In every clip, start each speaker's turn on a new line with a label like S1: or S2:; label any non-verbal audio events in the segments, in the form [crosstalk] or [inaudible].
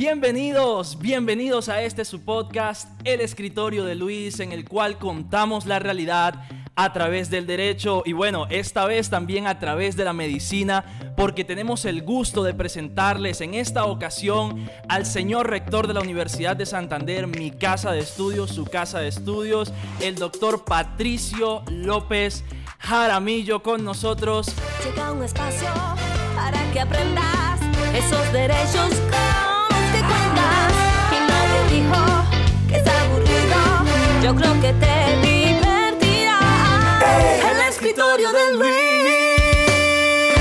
S1: Bienvenidos, bienvenidos a este su podcast, El Escritorio de Luis, en el cual contamos la realidad a través del derecho y bueno, esta vez también a través de la medicina, porque tenemos el gusto de presentarles en esta ocasión al señor rector de la Universidad de Santander, mi casa de estudios, su casa de estudios, el doctor Patricio López Jaramillo con nosotros.
S2: Llega un espacio para que aprendas esos derechos con Yo creo que te divertirá. El escritorio de Luis.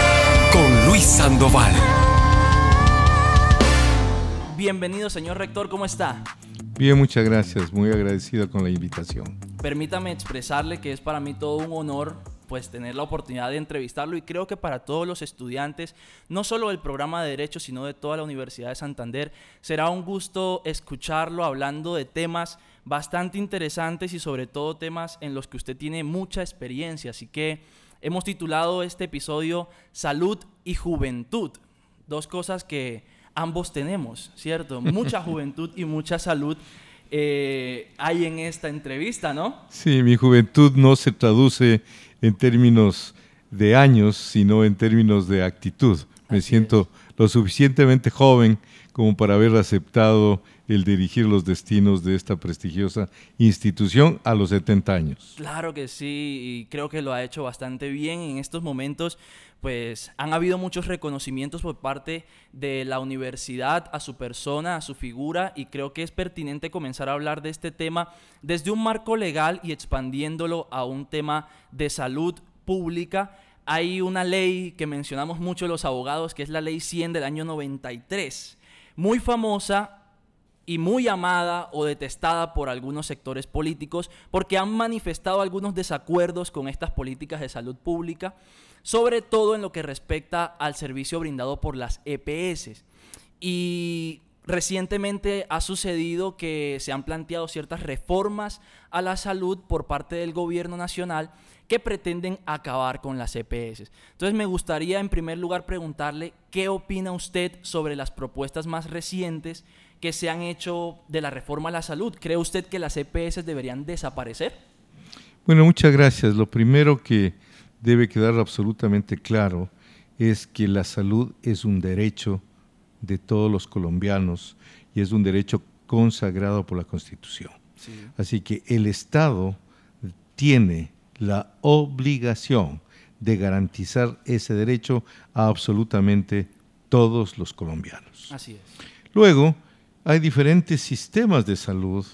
S3: Con Luis Sandoval.
S1: Bienvenido, señor rector, ¿cómo está?
S4: Bien, muchas gracias. Muy agradecido con la invitación.
S1: Permítame expresarle que es para mí todo un honor pues tener la oportunidad de entrevistarlo y creo que para todos los estudiantes, no solo del programa de Derecho, sino de toda la Universidad de Santander, será un gusto escucharlo hablando de temas bastante interesantes y sobre todo temas en los que usted tiene mucha experiencia. Así que hemos titulado este episodio Salud y Juventud, dos cosas que ambos tenemos, ¿cierto? [laughs] Mucha juventud y mucha salud. eh, hay en esta entrevista, ¿no?
S4: Sí, mi juventud no se traduce en términos de años, sino en términos de actitud. Me
S1: Así
S4: siento lo suficientemente joven como para haber aceptado el dirigir los destinos de esta prestigiosa institución a los 70 años.
S1: Claro que sí, y creo que lo ha hecho bastante bien en estos momentos. Pues han habido muchos reconocimientos por parte de la universidad a su persona, a su figura, y creo que es pertinente comenzar a hablar de este tema desde un marco legal y expandiéndolo a un tema de salud pública. Hay una ley que mencionamos mucho los abogados, que es la ley 100 del año 93, muy famosa y muy amada o detestada por algunos sectores políticos porque han manifestado algunos desacuerdos con estas políticas de salud pública, sobre todo en lo que respecta al servicio brindado por las EPS. Y recientemente ha sucedido que se han planteado ciertas reformas a la salud por parte del gobierno nacional que pretenden acabar con las EPS. Entonces me gustaría en primer lugar preguntarle qué opina usted sobre las propuestas más recientes que se han hecho de la reforma a la salud. ¿Cree usted que las EPS deberían desaparecer?
S4: Bueno, muchas gracias. Lo primero que debe quedar absolutamente claro es que la salud es un derecho de todos los colombianos y es un derecho consagrado por la Constitución. Así que el Estado tiene la obligación de garantizar ese derecho a absolutamente todos los colombianos.
S1: Así es.
S4: Luego, hay diferentes sistemas de salud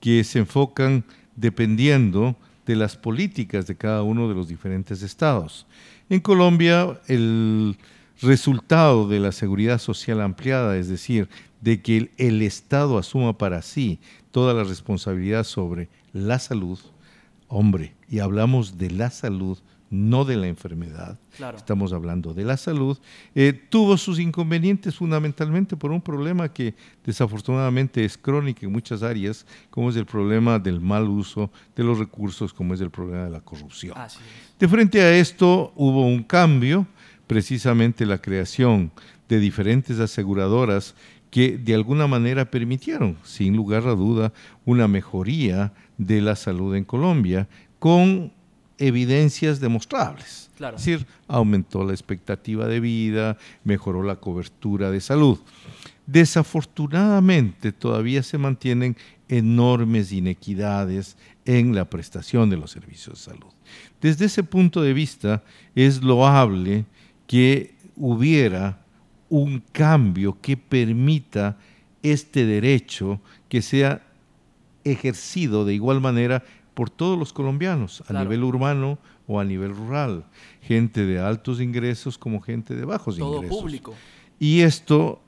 S4: que se enfocan dependiendo de las políticas de cada uno de los diferentes estados. En Colombia, el resultado de la seguridad social ampliada, es decir, de que el, Estado asuma para sí toda la responsabilidad sobre la salud, hombre, y hablamos de la salud, no de la enfermedad,
S1: Claro.
S4: estamos hablando de la salud, eh, tuvo sus inconvenientes fundamentalmente por un problema que desafortunadamente es crónico en muchas áreas, como es el problema del mal uso de los recursos, como es el problema de la corrupción. De frente a esto hubo un cambio, precisamente la creación de diferentes aseguradoras que de alguna manera permitieron, sin lugar a duda, una mejoría de la salud en Colombia con evidencias demostrables.
S1: Claro.
S4: Es decir, aumentó la expectativa de vida, mejoró la cobertura de salud. Desafortunadamente todavía se mantienen enormes inequidades en la prestación de los servicios de salud. Desde ese punto de vista es loable que hubiera un cambio que permita este derecho que sea ejercido de igual manera por todos los colombianos, a
S1: Claro.
S4: nivel urbano o a nivel rural, gente de altos ingresos como gente de bajos
S1: Todo
S4: ingresos.
S1: público.
S4: Y esto,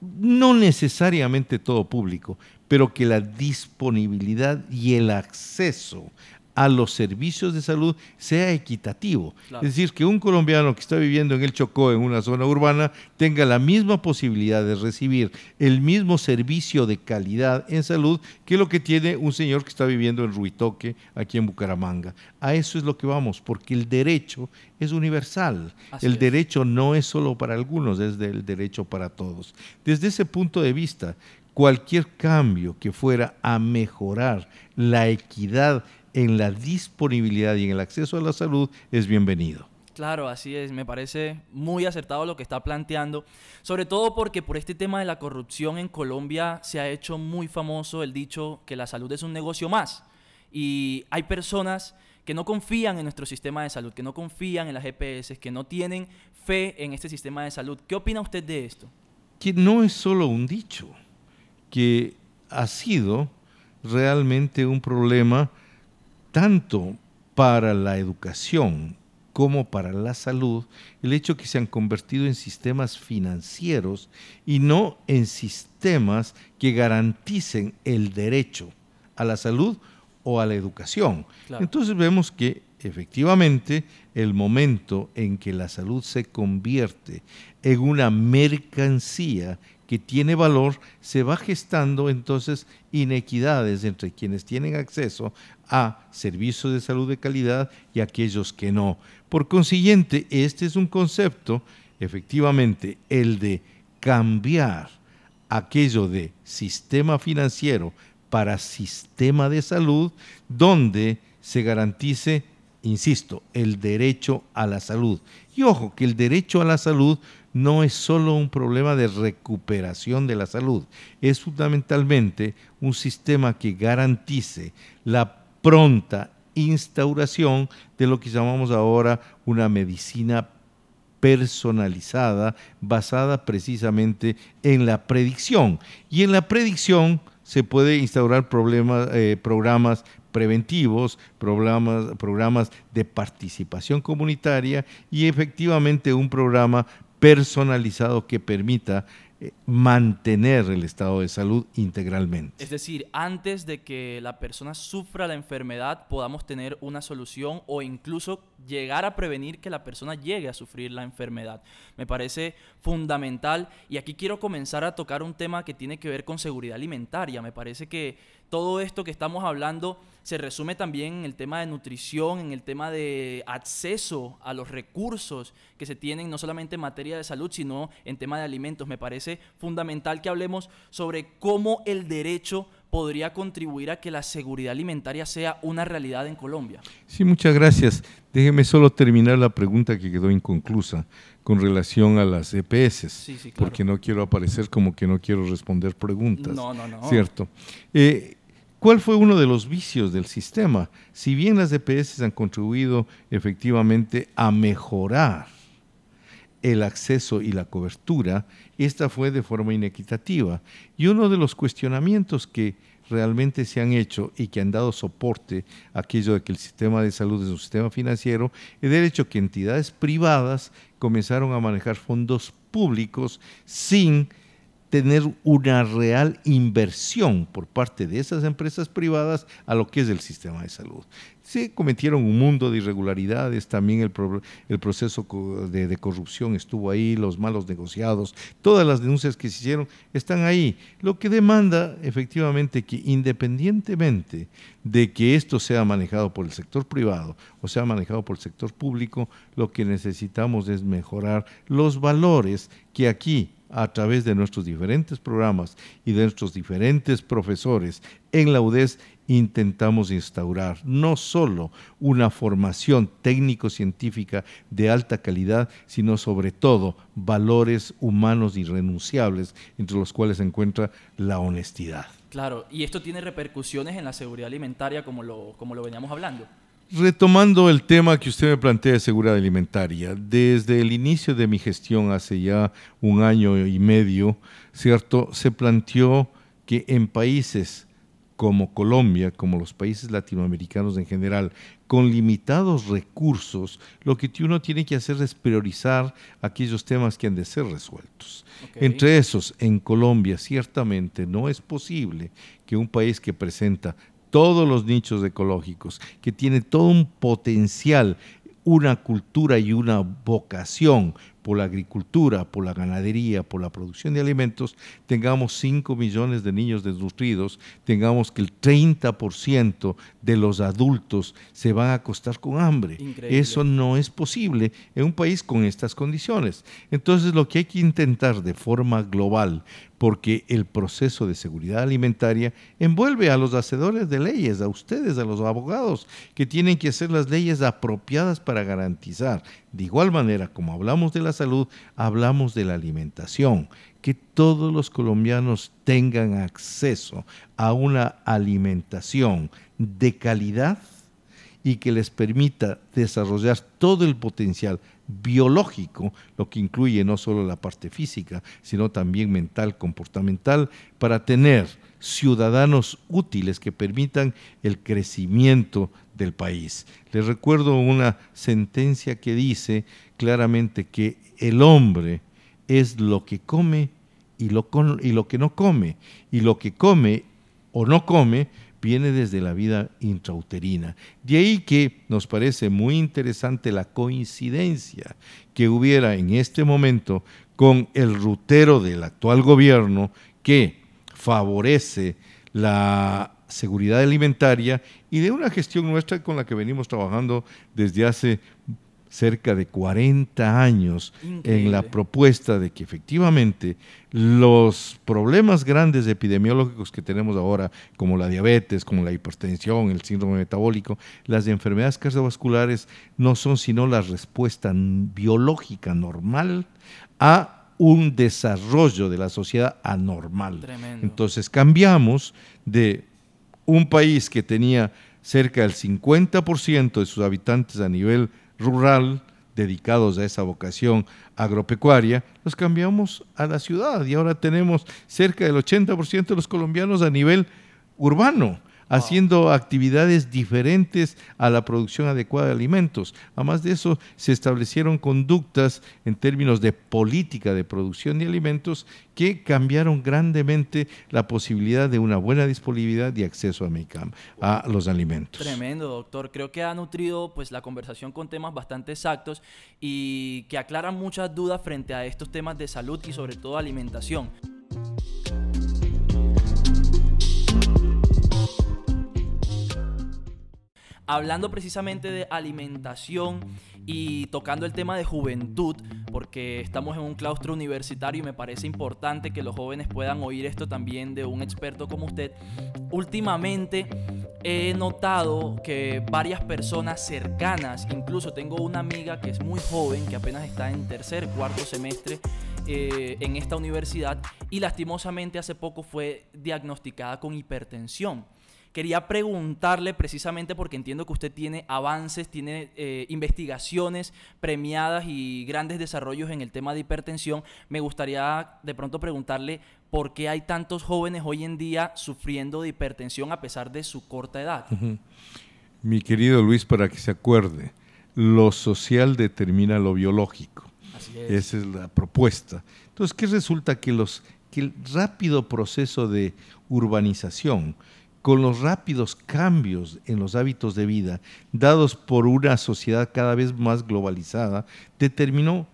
S4: no necesariamente todo público, pero que la disponibilidad y el acceso a los servicios de salud sea equitativo.
S1: Claro.
S4: Es decir, que un colombiano que está viviendo en el Chocó, en una zona urbana, tenga la misma posibilidad de recibir el mismo servicio de calidad en salud que lo que tiene un señor que está viviendo en Ruitoque, aquí en Bucaramanga. A eso es lo que vamos, porque el derecho es universal.
S1: Así
S4: el
S1: es.
S4: derecho no es solo para algunos, es del derecho para todos. Desde ese punto de vista, cualquier cambio que fuera a mejorar la equidad en la disponibilidad y en el acceso a la salud es bienvenido.
S1: Claro, así es. Me parece muy acertado lo que está planteando. Sobre todo porque por este tema de la corrupción en Colombia se ha hecho muy famoso el dicho que la salud es un negocio más. Y hay personas que no confían en nuestro sistema de salud, que no confían en las EPS, que no tienen fe en este sistema de salud. ¿Qué opina usted de esto?
S4: Que no es solo un dicho, que ha sido realmente un problema tanto para la educación como para la salud, el hecho que se han convertido en sistemas financieros y no en sistemas que garanticen el derecho a la salud o a la educación.
S1: Claro.
S4: Entonces vemos que efectivamente el momento en que la salud se convierte en una mercancía que tiene valor, se va gestando entonces inequidades entre quienes tienen acceso a servicios de salud de calidad y aquellos que no. Por consiguiente, este es un concepto, efectivamente, el de cambiar aquello de sistema financiero para sistema de salud, donde se garantice, insisto, el derecho a la salud. Y ojo, que el derecho a la salud no es solo un problema de recuperación de la salud, es fundamentalmente un sistema que garantice la pronta instauración de lo que llamamos ahora una medicina personalizada basada precisamente en la predicción. Y en la predicción se puede instaurar problemas, eh, programas preventivos, programas, programas de participación comunitaria y efectivamente un programa personalizado que permita eh, mantener el estado de salud integralmente.
S1: Es decir, antes de que la persona sufra la enfermedad, podamos tener una solución o incluso llegar a prevenir que la persona llegue a sufrir la enfermedad. Me parece fundamental y aquí quiero comenzar a tocar un tema que tiene que ver con seguridad alimentaria. Me parece que todo esto que estamos hablando se resume también en el tema de nutrición, en el tema de acceso a los recursos que se tienen no solamente en materia de salud, sino en tema de alimentos. Me parece fundamental que hablemos sobre cómo el derecho podría contribuir a que la seguridad alimentaria sea una realidad en Colombia.
S4: Sí, muchas gracias. Déjeme solo terminar la pregunta que quedó inconclusa con relación a las EPS,
S1: Sí, sí, claro.
S4: porque no quiero aparecer como que no quiero responder preguntas.
S1: No, no, no.
S4: Cierto. Eh, ¿Cuál fue uno de los vicios del sistema? Si bien las EPS han contribuido efectivamente a mejorar el acceso y la cobertura, esta fue de forma inequitativa. Y uno de los cuestionamientos que realmente se han hecho y que han dado soporte a aquello de que el sistema de salud es un sistema financiero, es el hecho que entidades privadas comenzaron a manejar fondos públicos sin tener una real inversión por parte de esas empresas privadas a lo que es el sistema de salud. Se cometieron un mundo de irregularidades, también el, pro- el proceso de corrupción estuvo ahí, los malos negociados, todas las denuncias que se hicieron están ahí, lo que demanda efectivamente que independientemente de que esto sea manejado por el sector privado o sea manejado por el sector público, lo que necesitamos es mejorar los valores que aquí a través de nuestros diferentes programas y de nuestros diferentes profesores en la UDES intentamos instaurar no solo una formación técnico-científica de alta calidad, sino sobre todo valores humanos irrenunciables, entre los cuales se encuentra la honestidad.
S1: Claro, y esto tiene repercusiones en la seguridad alimentaria como lo, como lo veníamos hablando.
S4: Retomando el tema que usted me plantea de seguridad alimentaria, desde el inicio de mi gestión hace ya un año y medio, ¿cierto? Se planteó que en países como Colombia, como los países latinoamericanos en general, con limitados recursos, lo que uno tiene que hacer es priorizar aquellos temas que han de ser resueltos. Entre esos, en Colombia ciertamente no es posible que un país que presenta todos los nichos ecológicos, que tiene todo un potencial, una cultura y una vocación por la agricultura, por la ganadería, por la producción de alimentos, tengamos 5 millones de niños desnutridos, tengamos que el 30% de los adultos se van a acostar con hambre.
S1: Increíble.
S4: Eso no es posible en un país con estas condiciones. Entonces lo que hay que intentar de forma global, porque el proceso de seguridad alimentaria envuelve a los hacedores de leyes, a ustedes, a los abogados, que tienen que hacer las leyes apropiadas para garantizar. De igual manera, como hablamos de la salud, hablamos de la alimentación, que todos los colombianos tengan acceso a una alimentación de calidad y que les permita desarrollar todo el potencial biológico, lo que incluye no solo la parte física, sino también mental, comportamental, para tener ciudadanos útiles que permitan el crecimiento del país. Les recuerdo una sentencia que dice claramente que el hombre es lo que come y lo, y lo que no come, y lo que come o no come viene desde la vida intrauterina. De ahí que nos parece muy interesante la coincidencia que hubiera en este momento con el rutero del actual gobierno que favorece la seguridad alimentaria y de una gestión nuestra con la que venimos trabajando desde hace cerca de 40 años en la propuesta de que efectivamente los problemas grandes epidemiológicos que tenemos ahora, como la diabetes, como la hipertensión, el síndrome metabólico, las enfermedades cardiovasculares, no son sino la respuesta biológica normal a un desarrollo de la sociedad anormal.
S1: Tremendo.
S4: Entonces cambiamos de un país que tenía cerca del 50% de sus habitantes a nivel rural dedicados a esa vocación agropecuaria, los cambiamos a la ciudad. Y ahora tenemos cerca del 80% de los colombianos a nivel urbano, haciendo actividades diferentes a la producción adecuada de alimentos. Además de eso, se establecieron conductas en términos de política de producción de alimentos que cambiaron grandemente la posibilidad de una buena disponibilidad y acceso a, medicam- a los alimentos.
S1: Tremendo, doctor. Creo que ha nutrido pues la conversación con temas bastante exactos y que aclaran muchas dudas frente a estos temas de salud y sobre todo alimentación. Hablando precisamente de alimentación y tocando el tema de juventud, porque estamos en un claustro universitario y me parece importante que los jóvenes puedan oír esto también de un experto como usted. Últimamente he notado que varias personas cercanas, incluso tengo una amiga que es muy joven, que apenas está en tercer, cuarto semestre eh, en esta universidad y lastimosamente hace poco fue diagnosticada con hipertensión. Quería preguntarle precisamente porque entiendo que usted tiene avances, tiene eh, investigaciones premiadas y grandes desarrollos en el tema de hipertensión. Me gustaría de pronto preguntarle por qué hay tantos jóvenes hoy en día sufriendo de hipertensión a pesar de su corta edad.
S4: Mi querido Luis, para que se acuerde, lo social determina lo biológico.
S1: Así es.
S4: Esa es la propuesta. Entonces, ¿qué resulta? Que, los, que el rápido proceso de urbanización, con los rápidos cambios en los hábitos de vida dados por una sociedad cada vez más globalizada, determinó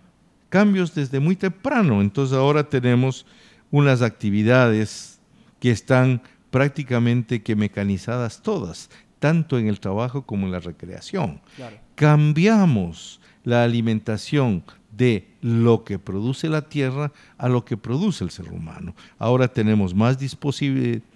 S4: cambios desde muy temprano. Entonces ahora tenemos unas actividades que están prácticamente que mecanizadas todas, tanto en el trabajo como en la recreación
S1: Claro.
S4: cambiamos la alimentación de lo que produce la tierra a lo que produce el ser humano. Ahora tenemos más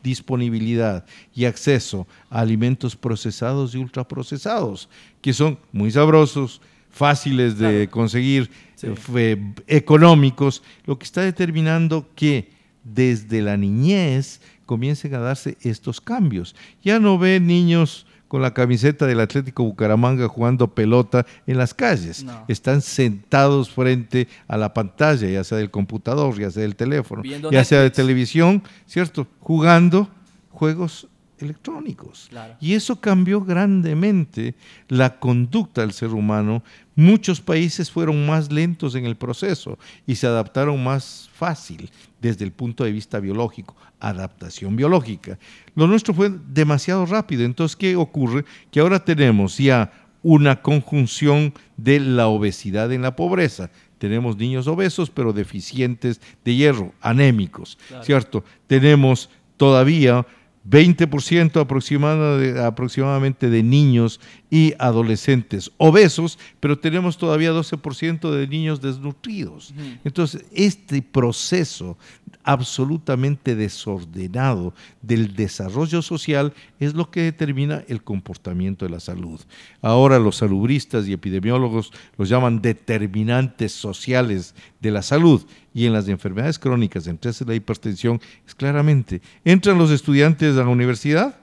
S4: disponibilidad y acceso a alimentos procesados y ultraprocesados, que son muy sabrosos, fáciles de
S1: Claro.
S4: conseguir,
S1: Sí.
S4: eh, económicos, lo que está determinando que desde la niñez comiencen a darse estos cambios. Ya no ve niños con la camiseta del Atlético Bucaramanga jugando pelota en las calles.
S1: No.
S4: Están sentados frente a la pantalla, ya sea del computador, ya sea del teléfono,
S1: Viendo
S4: ya sea de televisión, ¿cierto? Jugando juegos electrónicos.
S1: Claro.
S4: Y eso cambió grandemente la conducta del ser humano. Muchos países fueron más lentos en el proceso y se adaptaron más fácil desde el punto de vista biológico, adaptación biológica. Lo nuestro fue demasiado rápido. Entonces, ¿qué ocurre? Que ahora tenemos ya una conjunción de la obesidad en la pobreza. Tenemos niños obesos, pero deficientes de hierro, anémicos,
S1: Claro.
S4: ¿cierto? Tenemos todavía 20% aproximada- aproximadamente de niños y adolescentes obesos, pero tenemos todavía 12% de niños desnutridos. Entonces, este proceso absolutamente desordenado del desarrollo social es lo que determina el comportamiento de la salud. Ahora los salubristas y epidemiólogos los llaman determinantes sociales de la salud y en las enfermedades crónicas, entre la hipertensión, es claramente, entran los estudiantes a la universidad,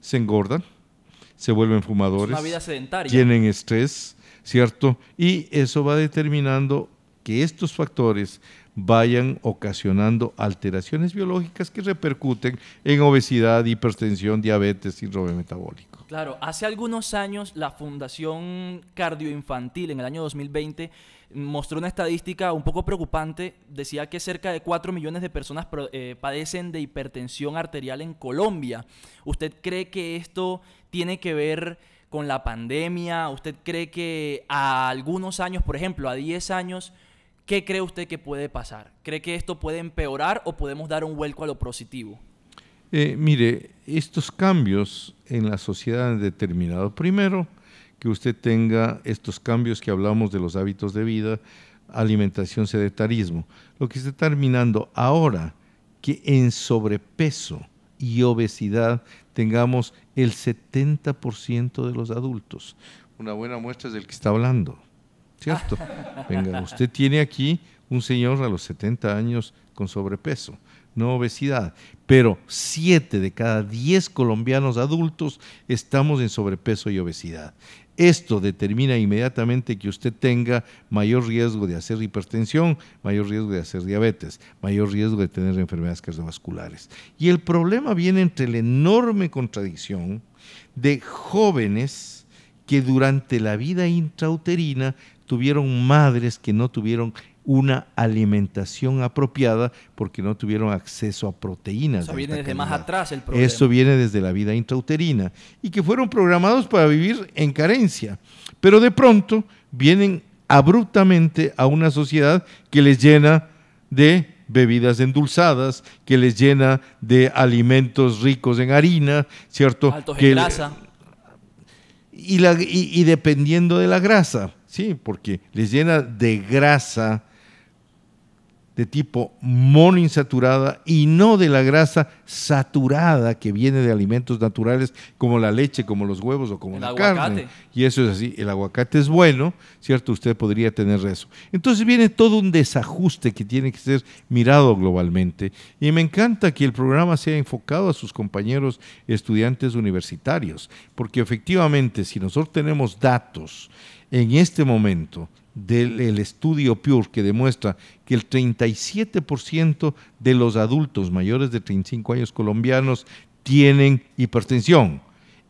S4: se engordan, se vuelven
S1: Es
S4: fumadores,
S1: una vida sedentaria.
S4: tienen estrés, ¿cierto? Y eso va determinando que estos factores vayan ocasionando alteraciones biológicas que repercuten en obesidad, hipertensión, diabetes, síndrome metabólico.
S1: Claro, hace algunos años la Fundación Cardioinfantil en el año 2020 mostró una estadística un poco preocupante. Decía que cerca de 4 millones de personas eh, padecen de hipertensión arterial en Colombia. ¿Usted cree que esto tiene que ver con la pandemia? ¿Usted cree que a algunos años, por ejemplo, a 10 años, qué cree usted que puede pasar? ¿Cree que esto puede empeorar o podemos dar un vuelco a lo positivo?
S4: Eh, mire, estos cambios en la sociedad han determinado, primero, que usted tenga estos cambios que hablamos de los hábitos de vida, alimentación, sedentarismo. Lo que está terminando ahora, que en sobrepeso y obesidad tengamos el 70% de los adultos. Una buena muestra es del que está hablando, ¿cierto? [laughs] Venga, usted tiene aquí un señor a los 70 años con sobrepeso, no obesidad, pero 7 de cada 10 colombianos adultos estamos en sobrepeso y obesidad. Esto determina inmediatamente que usted tenga mayor riesgo de hacer hipertensión, mayor riesgo de hacer diabetes, mayor riesgo de tener enfermedades cardiovasculares. Y el problema viene entre la enorme contradicción de jóvenes que durante la vida intrauterina tuvieron madres que no tuvieron una alimentación apropiada porque no tuvieron acceso a proteínas.
S1: Eso
S4: de
S1: viene desde más atrás el problema.
S4: Esto viene desde la vida intrauterina y que fueron programados para vivir en carencia, pero de pronto vienen abruptamente a una sociedad que les llena de bebidas endulzadas, que les llena de alimentos ricos en harina, ¿cierto?
S1: Altos
S4: que
S1: en grasa.
S4: y, la, y, y dependiendo de la grasa, sí, porque les llena de grasa de tipo monoinsaturada y no de la grasa saturada que viene de alimentos naturales como la leche, como los huevos o como
S1: El
S4: la
S1: aguacate.
S4: carne. Y eso es así, el aguacate es bueno, ¿cierto? Usted podría tener eso. Entonces viene todo un desajuste que tiene que ser mirado globalmente. Y me encanta que el programa sea enfocado a sus compañeros estudiantes universitarios, porque efectivamente si nosotros tenemos datos en este momento del el estudio Pure que demuestra que el 37% de los adultos mayores de 35 años colombianos tienen hipertensión.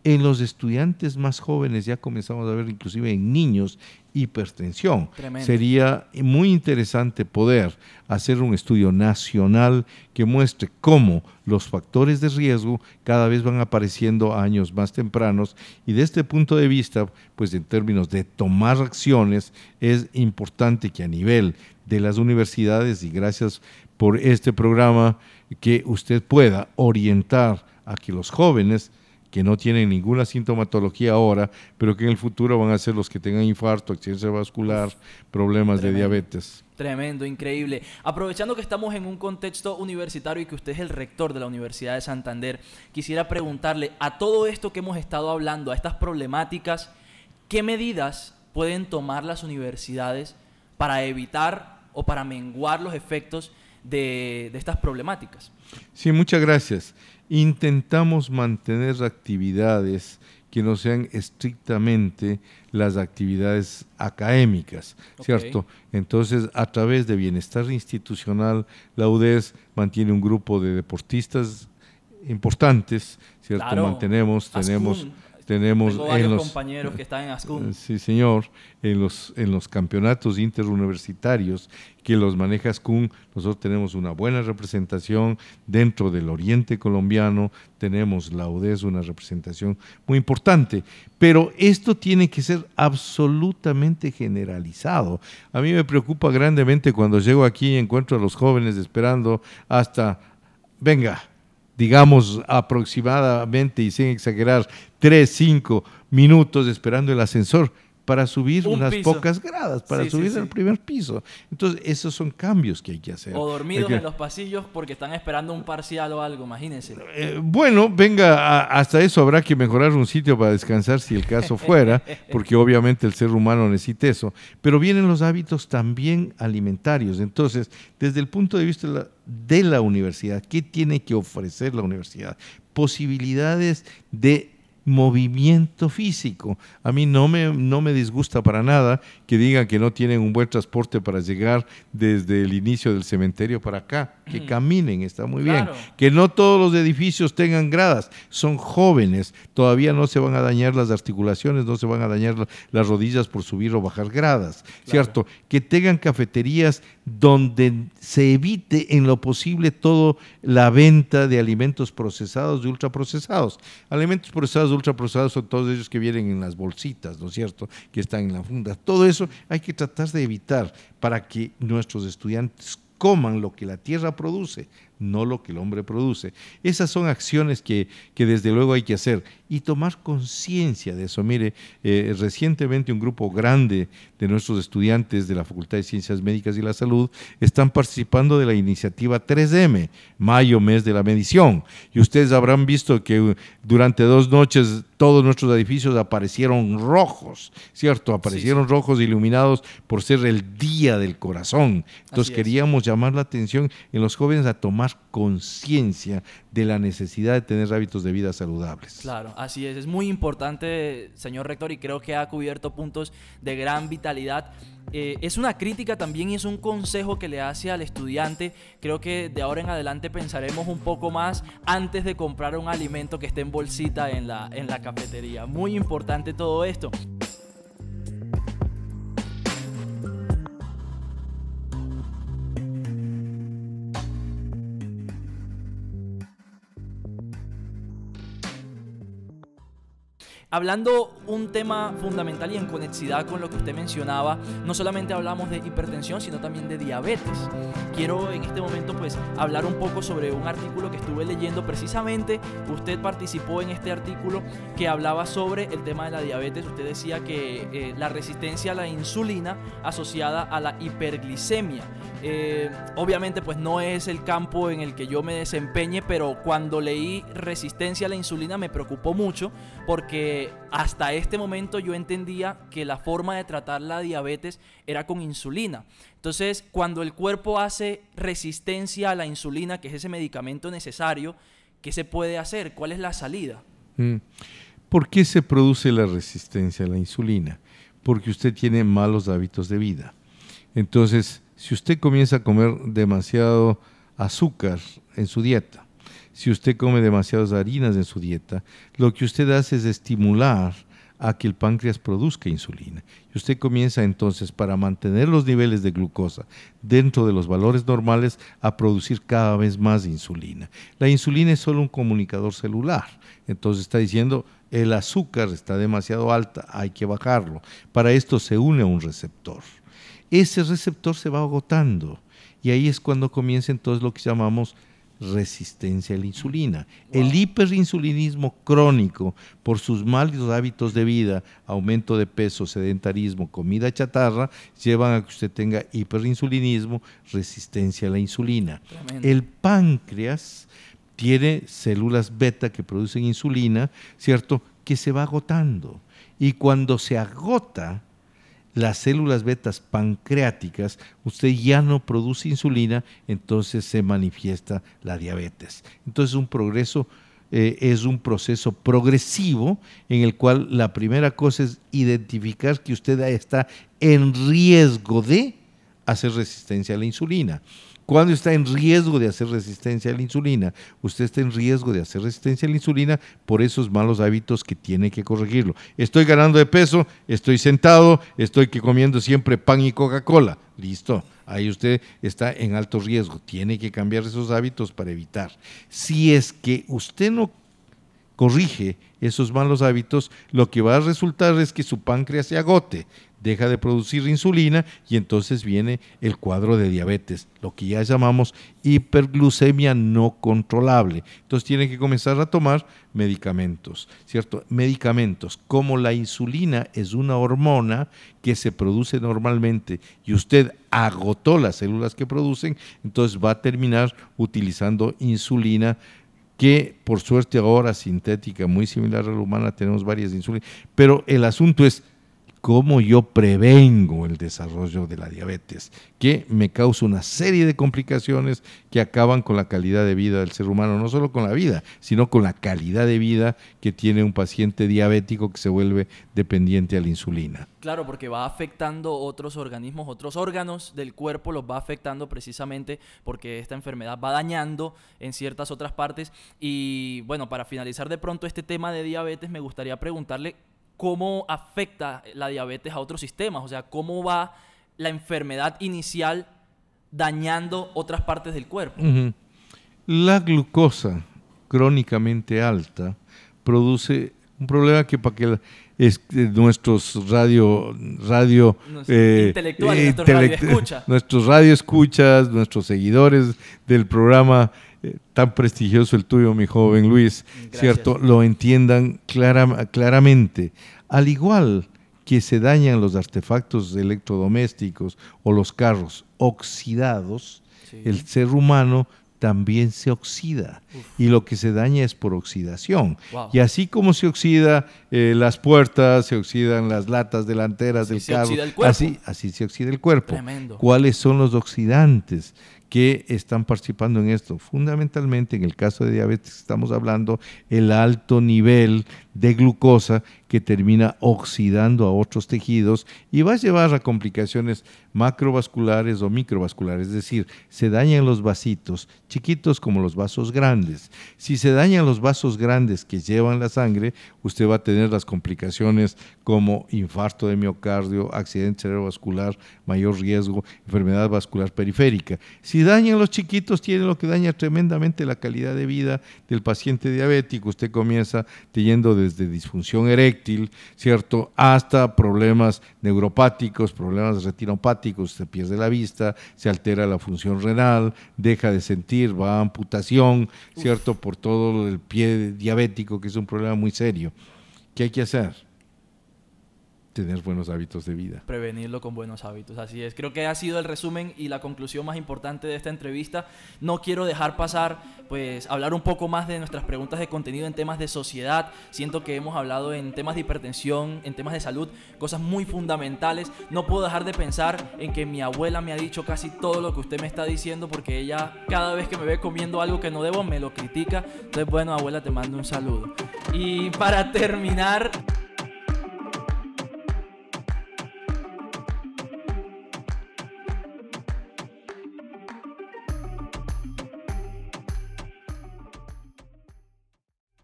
S4: En los estudiantes más jóvenes ya comenzamos a ver inclusive en niños hipertensión.
S1: Tremendo.
S4: Sería muy interesante poder hacer un estudio nacional que muestre cómo los factores de riesgo cada vez van apareciendo a años más tempranos y de este punto de vista, pues en términos de tomar acciones, es importante que a nivel de las universidades y gracias por este programa que usted pueda orientar a que los jóvenes que no tienen ninguna sintomatología ahora, pero que en el futuro van a ser los que tengan infarto, accidente vascular, problemas de diabetes.
S1: Tremendo, increíble. Aprovechando que estamos en un contexto universitario y que usted es el rector de la Universidad de Santander, quisiera preguntarle a todo esto que hemos estado hablando, a estas problemáticas, ¿qué medidas pueden tomar las universidades para evitar o para menguar los efectos de, de estas problemáticas?
S4: Sí, muchas gracias. Intentamos mantener actividades que no sean estrictamente las actividades académicas. ¿cierto? Entonces, a través de bienestar institucional, la UDES mantiene un grupo de deportistas importantes, ¿cierto?
S1: Claro,
S4: Mantenemos, tenemos,
S1: Ascun.
S4: Tenemos
S1: Tengo
S4: en los,
S1: compañeros que están en Ascun.
S4: eh, Sí, señor. En los, en los campeonatos interuniversitarios que los maneja SCUN, nosotros tenemos una buena representación dentro del oriente colombiano, tenemos la UDES, una representación muy importante, pero esto tiene que ser absolutamente generalizado. A mí me preocupa grandemente cuando llego aquí y encuentro a los jóvenes esperando hasta, venga, digamos aproximadamente y sin exagerar, tres, cinco minutos esperando el ascensor para subir
S1: Un
S4: unas
S1: piso.
S4: pocas gradas, para
S1: Sí, sí,
S4: subir
S1: sí.
S4: al primer piso. Entonces, esos son cambios que hay que hacer.
S1: O dormidos
S4: Hay que-
S1: en los pasillos porque están esperando un parcial o algo, imagínense.
S4: Eh, bueno, venga, a- hasta eso habrá que mejorar un sitio para descansar si el caso fuera, [laughs] porque obviamente el ser humano necesita eso. Pero vienen los hábitos también alimentarios. Entonces, desde el punto de vista de la, de la universidad, ¿qué tiene que ofrecer la universidad? Posibilidades de movimiento físico. A mí no me, no me disgusta para nada que digan que no tienen un buen transporte para llegar desde el inicio del cementerio para acá, que caminen, está muy bien. Que no todos los edificios tengan gradas, son jóvenes, todavía no se van a dañar las articulaciones, no se van a dañar la- las rodillas por subir o bajar gradas, ¿cierto? Que tengan cafeterías donde se evite en lo posible todo la venta de alimentos procesados, de ultraprocesados. Alimentos procesados, ultraprocesados son todos ellos que vienen en las bolsitas, ¿no es cierto? Que están en la funda. Todo eso hay que tratar de evitar para que nuestros estudiantes coman lo que la tierra produce, no lo que el hombre produce. Esas son acciones que, que desde luego hay que hacer y tomar conciencia de eso. Mire, eh, recientemente un grupo grande de nuestros estudiantes de la Facultad de Ciencias Médicas y la Salud están participando de la iniciativa 3M, Mayo, mes de la medición. Y ustedes habrán visto que uh, durante dos noches todos nuestros edificios aparecieron rojos, ¿cierto? Aparecieron rojos iluminados por ser el día del corazón. Entonces queríamos llamar la atención en los jóvenes a tomar conciencia de la necesidad de tener hábitos de vida saludables.
S1: Claro, así es. Es muy importante, señor rector, y creo que ha cubierto puntos de gran vitalidad. Eh, es una crítica también y es un consejo que le hace al estudiante. Creo que de ahora en adelante pensaremos un poco más antes de comprar un alimento que esté en bolsita en la, en la cafetería. Muy importante todo esto. Hablando un tema fundamental y en conexidad con lo que usted mencionaba, no solamente hablamos de hipertensión, sino también de diabetes. Quiero en este momento pues hablar un poco sobre un artículo que estuve leyendo precisamente. Usted participó en este artículo que hablaba sobre el tema de la diabetes. Usted decía que eh, la resistencia a la insulina asociada a la hiperglicemia. Eh, obviamente pues no es el campo en el que yo me desempeñe, pero cuando leí resistencia a la insulina me preocupó mucho porque hasta este momento yo entendía que la forma de tratar la diabetes era con insulina. Entonces, cuando el cuerpo hace resistencia a la insulina, que es ese medicamento necesario, ¿qué se puede hacer? ¿Cuál es la salida?
S4: Mm. ¿Por qué se produce la resistencia a la insulina? Porque usted tiene malos hábitos de vida. Entonces, si usted comienza a comer demasiado azúcar en su dieta, si usted come demasiadas harinas en su dieta, lo que usted hace es estimular a que el páncreas produzca insulina. Y usted comienza entonces, para mantener los niveles de glucosa dentro de los valores normales, a producir cada vez más insulina. La insulina es solo un comunicador celular. Entonces está diciendo, el azúcar está demasiado alta, hay que bajarlo. Para esto se une a un receptor. Ese receptor se va agotando. Y ahí es cuando comienza entonces lo que llamamos resistencia a la insulina. El hiperinsulinismo crónico por sus malos hábitos de vida, aumento de peso, sedentarismo, comida chatarra, llevan a que usted tenga hiperinsulinismo, resistencia a la insulina.
S1: Tremendo.
S4: El páncreas tiene células beta que producen insulina, ¿cierto? Que se va agotando. Y cuando se agota, las células betas pancreáticas, usted ya no produce insulina, entonces se manifiesta la diabetes. Entonces un progreso eh, es un proceso progresivo en el cual la primera cosa es identificar que usted está en riesgo de hacer resistencia a la insulina. Cuando está en riesgo de hacer resistencia a la insulina, usted está en riesgo de hacer resistencia a la insulina por esos malos hábitos que tiene que corregirlo. Estoy ganando de peso, estoy sentado, estoy que comiendo siempre pan y Coca-Cola. Listo. Ahí usted está en alto riesgo. Tiene que cambiar esos hábitos para evitar. Si es que usted no corrige esos malos hábitos, lo que va a resultar es que su páncreas se agote deja de producir insulina y entonces viene el cuadro de diabetes, lo que ya llamamos hiperglucemia no controlable. Entonces tiene que comenzar a tomar medicamentos, ¿cierto? Medicamentos, como la insulina es una hormona que se produce normalmente y usted agotó las células que producen, entonces va a terminar utilizando insulina que por suerte ahora sintética, muy similar a la humana, tenemos varias insulinas, pero el asunto es cómo yo prevengo el desarrollo de la diabetes, que me causa una serie de complicaciones que acaban con la calidad de vida del ser humano, no solo con la vida, sino con la calidad de vida que tiene un paciente diabético que se vuelve dependiente a la insulina.
S1: Claro, porque va afectando otros organismos, otros órganos del cuerpo, los va afectando precisamente porque esta enfermedad va dañando en ciertas otras partes. Y bueno, para finalizar de pronto este tema de diabetes, me gustaría preguntarle cómo afecta la diabetes a otros sistemas, o sea, cómo va la enfermedad inicial dañando otras partes del cuerpo.
S4: La glucosa crónicamente alta produce un problema que para que es, nuestros radio radio
S1: eh, intelectuales, nuestros, [laughs]
S4: nuestros radioescuchas, nuestros seguidores del programa eh, tan prestigioso el tuyo, mi joven Luis, ¿cierto? Lo entiendan claramente. Al igual que se dañan los artefactos electrodomésticos o los carros oxidados, el ser humano también se oxida y lo que se daña es por oxidación. Y así como se oxida eh, las puertas, se oxidan las latas delanteras del carro, así, así se oxida el cuerpo. ¿Cuáles son los oxidantes? Que están participando en esto. Fundamentalmente en el caso de diabetes estamos hablando el alto nivel de glucosa que termina oxidando a otros tejidos y va a llevar a complicaciones macrovasculares o microvasculares, es decir, se dañan los vasitos, chiquitos como los vasos grandes. Si se dañan los vasos grandes que llevan la sangre, usted va a tener las complicaciones como infarto de miocardio, accidente cerebrovascular, mayor riesgo, enfermedad vascular periférica. Si dañan los chiquitos, tiene lo que daña tremendamente la calidad de vida del paciente diabético. Usted comienza teniendo desde disfunción eréctil, ¿cierto?, hasta problemas neuropáticos, problemas retinopáticos, se pierde la vista, se altera la función renal, deja de sentir, va a amputación, ¿cierto?, por todo el pie diabético, que es un problema muy serio. ¿Qué hay que hacer? Tener buenos hábitos de vida.
S1: Prevenirlo con buenos hábitos, así es. Creo que ha sido el resumen y la conclusión más importante de esta entrevista. No quiero dejar pasar, pues, hablar un poco más de nuestras preguntas de contenido en temas de sociedad. Siento que hemos hablado en temas de hipertensión, en temas de salud, cosas muy fundamentales. No puedo dejar de pensar en que mi abuela me ha dicho casi todo lo que usted me está diciendo porque ella cada vez que me ve comiendo algo que no debo me lo critica. Entonces, bueno, abuela, te mando un saludo. Y para terminar...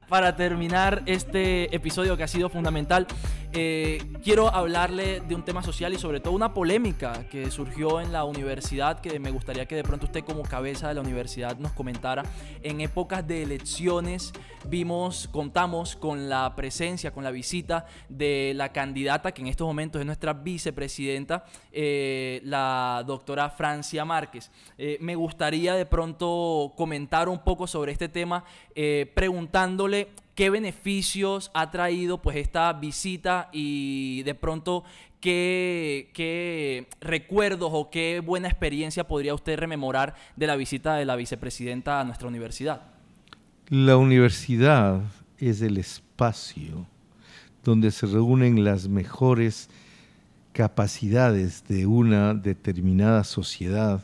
S1: para terminar este episodio que ha sido fundamental, eh, quiero hablarle de un tema social y sobre todo una polémica que surgió en la universidad que me gustaría que de pronto usted como cabeza de la universidad nos comentara. En épocas de elecciones vimos, contamos con la presencia, con la visita de la candidata que en estos momentos es nuestra vicepresidenta, eh, la doctora Francia Márquez. Eh, me gustaría de pronto comentar un poco sobre este tema preguntándole qué beneficios ha traído pues esta visita y de pronto qué, qué recuerdos o qué buena experiencia podría usted rememorar de la visita de la vicepresidenta a nuestra universidad.
S4: La universidad es el espacio donde se reúnen las mejores capacidades de una determinada sociedad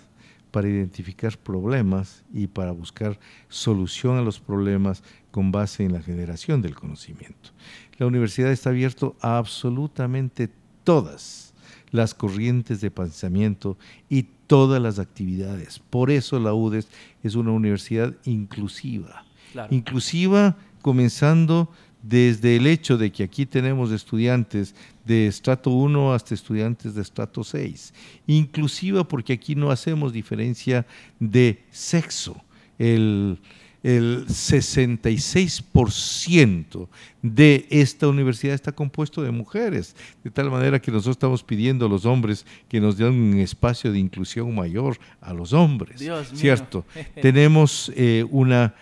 S4: para identificar problemas y para buscar solución a los problemas con base en la generación del conocimiento. La universidad está abierta a absolutamente todas las corrientes de pensamiento y todas las actividades. Por eso la UDES es una universidad inclusiva.
S1: Claro.
S4: Inclusiva comenzando desde el hecho de que aquí tenemos estudiantes de estrato 1 hasta estudiantes de estrato 6. Inclusiva porque aquí no hacemos diferencia de sexo. El, el 66% de esta universidad está compuesto de mujeres, de tal manera que nosotros estamos pidiendo a los hombres que nos den un espacio de inclusión mayor a los hombres.
S1: Dios mío.
S4: ¿Cierto? [laughs] Tenemos eh, una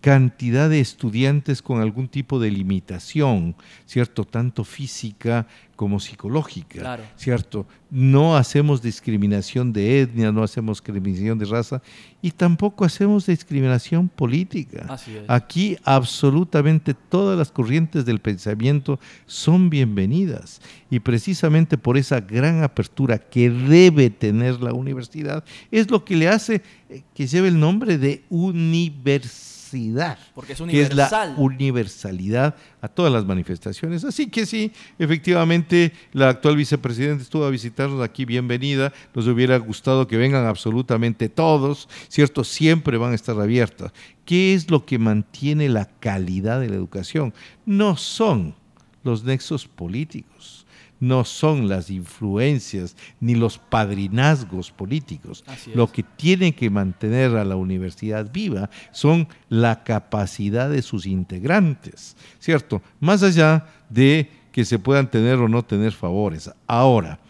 S4: cantidad de estudiantes con algún tipo de limitación, ¿cierto? Tanto física como psicológica,
S1: Claro.
S4: ¿cierto? No hacemos discriminación de etnia, no hacemos discriminación de raza y tampoco hacemos discriminación política.
S1: Así es.
S4: Aquí absolutamente todas las corrientes del pensamiento son bienvenidas y precisamente por esa gran apertura que debe tener la universidad es lo que le hace eh, que lleve el nombre de universidad
S1: Porque es
S4: que es la
S1: universal.
S4: universalidad a todas las manifestaciones. Así que sí, efectivamente, la actual vicepresidenta estuvo a visitarnos aquí, bienvenida. Nos hubiera gustado que vengan absolutamente todos, ¿cierto? Siempre van a estar abiertas. ¿Qué es lo que mantiene la calidad de la educación? No son los nexos políticos. No son las influencias ni los padrinazgos políticos. Lo que tiene que mantener a la universidad viva son la capacidad de sus integrantes, ¿cierto? Más allá de que se puedan tener o no tener favores. Ahora,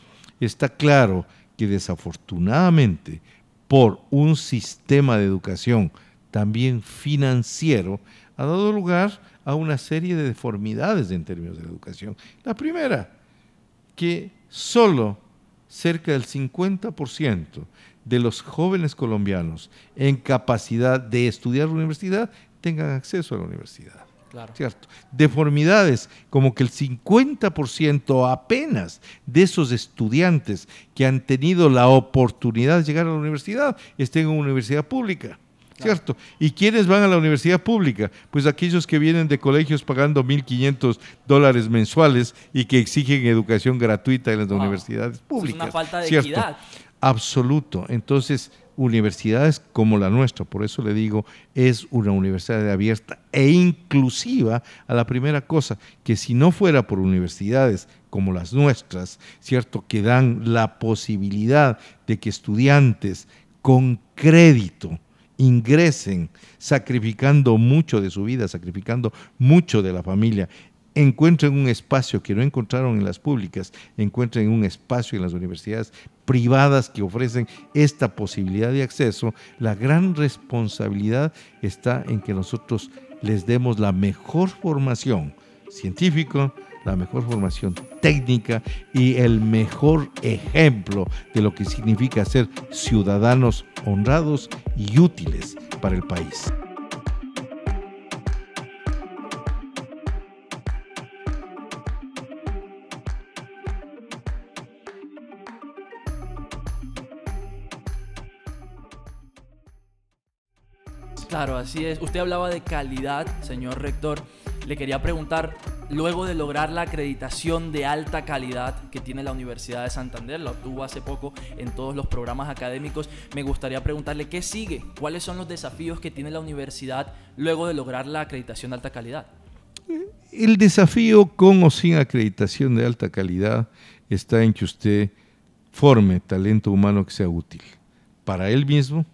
S4: está claro que desafortunadamente, por un sistema de educación también financiero, ha dado lugar a una serie de deformidades en términos de la educación. La primera, que solo cerca del 50% de los jóvenes colombianos en capacidad de estudiar la universidad tengan acceso a la universidad.
S1: Claro.
S4: ¿Cierto? Deformidades, como que el 50% apenas de esos estudiantes que han tenido la oportunidad de llegar a la universidad estén en una universidad pública. ¿Cierto? ¿Y quiénes van a la universidad pública? Pues aquellos que vienen de colegios pagando 1.500 dólares mensuales y que exigen educación gratuita en las
S1: Wow.
S4: universidades
S1: Eso es
S4: públicas.
S1: una falta de
S4: ¿cierto?
S1: equidad.
S4: Absoluto. Entonces, universidades como la nuestra, por eso le digo, es una universidad abierta e inclusiva a la primera cosa, que si no fuera por universidades como las nuestras, ¿cierto? Que dan la posibilidad de que estudiantes con crédito ingresen sacrificando mucho de su vida, sacrificando mucho de la familia, encuentren un espacio que no encontraron en las públicas, encuentren un espacio en las universidades privadas que ofrecen esta posibilidad de acceso, la gran responsabilidad está en que nosotros les demos la mejor formación científica, la mejor formación técnica y el mejor ejemplo de lo que significa ser ciudadanos honrados y útiles para el país.
S1: Claro, así es. Usted hablaba de calidad, señor rector. Le quería preguntar, luego de lograr la acreditación de alta calidad que tiene la Universidad de Santander, la obtuvo hace poco en todos los programas académicos, me gustaría preguntarle qué sigue, cuáles son los desafíos que tiene la universidad luego de lograr la acreditación de alta calidad.
S4: El desafío con o sin acreditación de alta calidad está en que usted forme talento humano que sea útil para él mismo,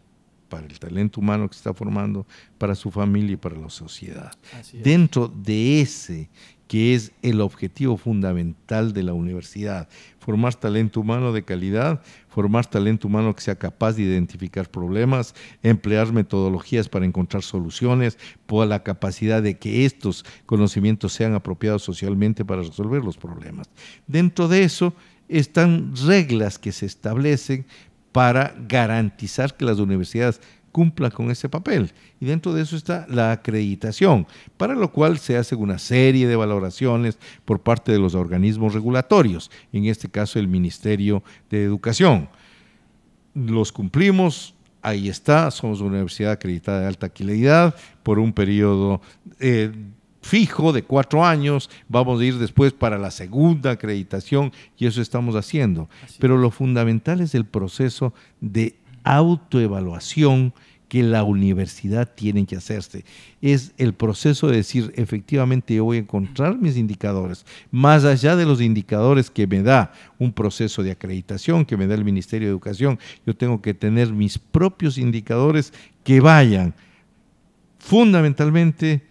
S4: para el talento humano que está formando, para su familia y para la sociedad. Dentro de ese que es el objetivo fundamental de la universidad, formar talento humano de calidad, formar talento humano que sea capaz de identificar problemas, emplear metodologías para encontrar soluciones, por la capacidad de que estos conocimientos sean apropiados socialmente para resolver los problemas. Dentro de eso están reglas que se establecen para garantizar que las universidades cumplan con ese papel. Y dentro de eso está la acreditación, para lo cual se hace una serie de valoraciones por parte de los organismos regulatorios, en este caso el Ministerio de Educación. Los cumplimos, ahí está, somos una universidad acreditada de alta calidad por un periodo eh, fijo de cuatro años, vamos a ir después para la segunda acreditación y eso estamos haciendo. Pero lo fundamental es el proceso de autoevaluación que la universidad tiene que hacerse. Es el proceso de decir, efectivamente, yo voy a encontrar mis indicadores, más allá de los indicadores que me da un proceso de acreditación, que me da el Ministerio de Educación, yo tengo que tener mis propios indicadores que vayan fundamentalmente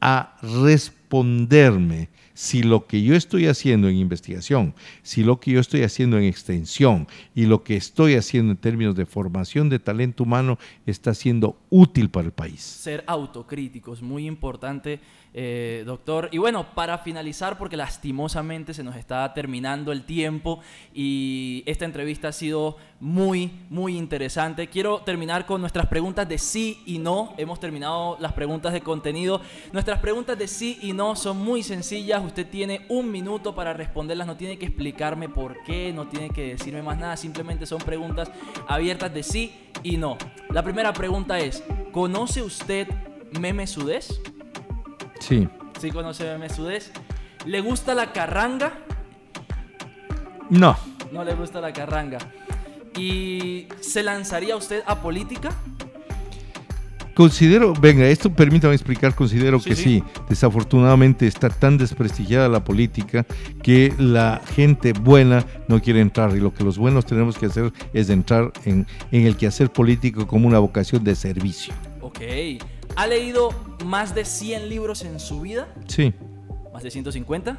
S4: a responderme si lo que yo estoy haciendo en investigación, si lo que yo estoy haciendo en extensión y lo que estoy haciendo en términos de formación de talento humano está siendo útil para el país.
S1: Ser autocríticos, muy importante eh, doctor. Y bueno, para finalizar, porque lastimosamente se nos está terminando el tiempo y esta entrevista ha sido muy, muy interesante, quiero terminar con nuestras preguntas de sí y no. Hemos terminado las preguntas de contenido. Nuestras preguntas de sí y no son muy sencillas. Usted tiene un minuto para responderlas, no tiene que explicarme por qué, no tiene que decirme más nada, simplemente son preguntas abiertas de sí y no. La primera pregunta es, ¿conoce usted Meme Sudés?
S4: Sí.
S1: Sí conoce Meme Sudés. ¿Le gusta la carranga?
S4: No.
S1: No le gusta la carranga. ¿Y se lanzaría usted a política?
S4: Considero, venga, esto permítame explicar, considero
S1: Sí,
S4: que
S1: sí.
S4: sí. desafortunadamente está tan desprestigiada la política que la gente buena no quiere entrar y lo que los buenos tenemos que hacer es entrar en, en el quehacer político como una vocación de servicio.
S1: Ok. ¿Ha leído más de 100 libros en su vida?
S4: Sí.
S1: ¿Más de 150?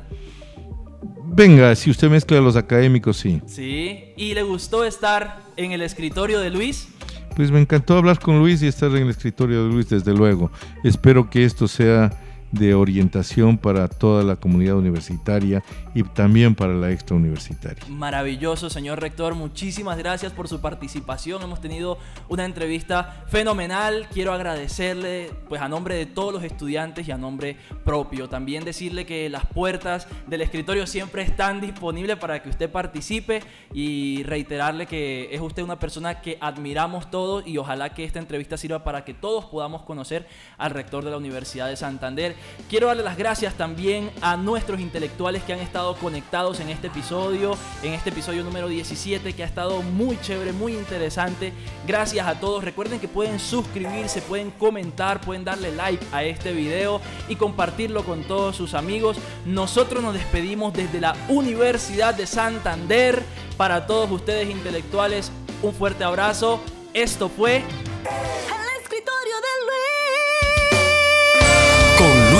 S4: Venga, si usted mezcla los académicos, sí.
S1: Sí. ¿Y le gustó estar en el escritorio de Luis?
S4: Pues me encantó hablar con Luis y estar en el escritorio de Luis, desde luego. Espero que esto sea de orientación para toda la comunidad universitaria y también para la extrauniversitaria.
S1: Maravilloso, señor rector. Muchísimas gracias por su participación. Hemos tenido una entrevista fenomenal. Quiero agradecerle, pues a nombre de todos los estudiantes y a nombre propio. También decirle que las puertas del escritorio siempre están disponibles para que usted participe y reiterarle que es usted una persona que admiramos todos y ojalá que esta entrevista sirva para que todos podamos conocer al rector de la Universidad de Santander. Quiero darle las gracias también a nuestros intelectuales que han estado conectados en este episodio, en este episodio número 17 que ha estado muy chévere, muy interesante. Gracias a todos. Recuerden que pueden suscribirse, pueden comentar, pueden darle like a este video y compartirlo con todos sus amigos. Nosotros nos despedimos desde la Universidad de Santander. Para todos ustedes intelectuales, un fuerte abrazo. Esto fue
S2: El escritorio de Luis.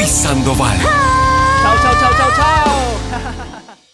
S3: Sandoval. Chao, chao, chao, chao, chao. [laughs]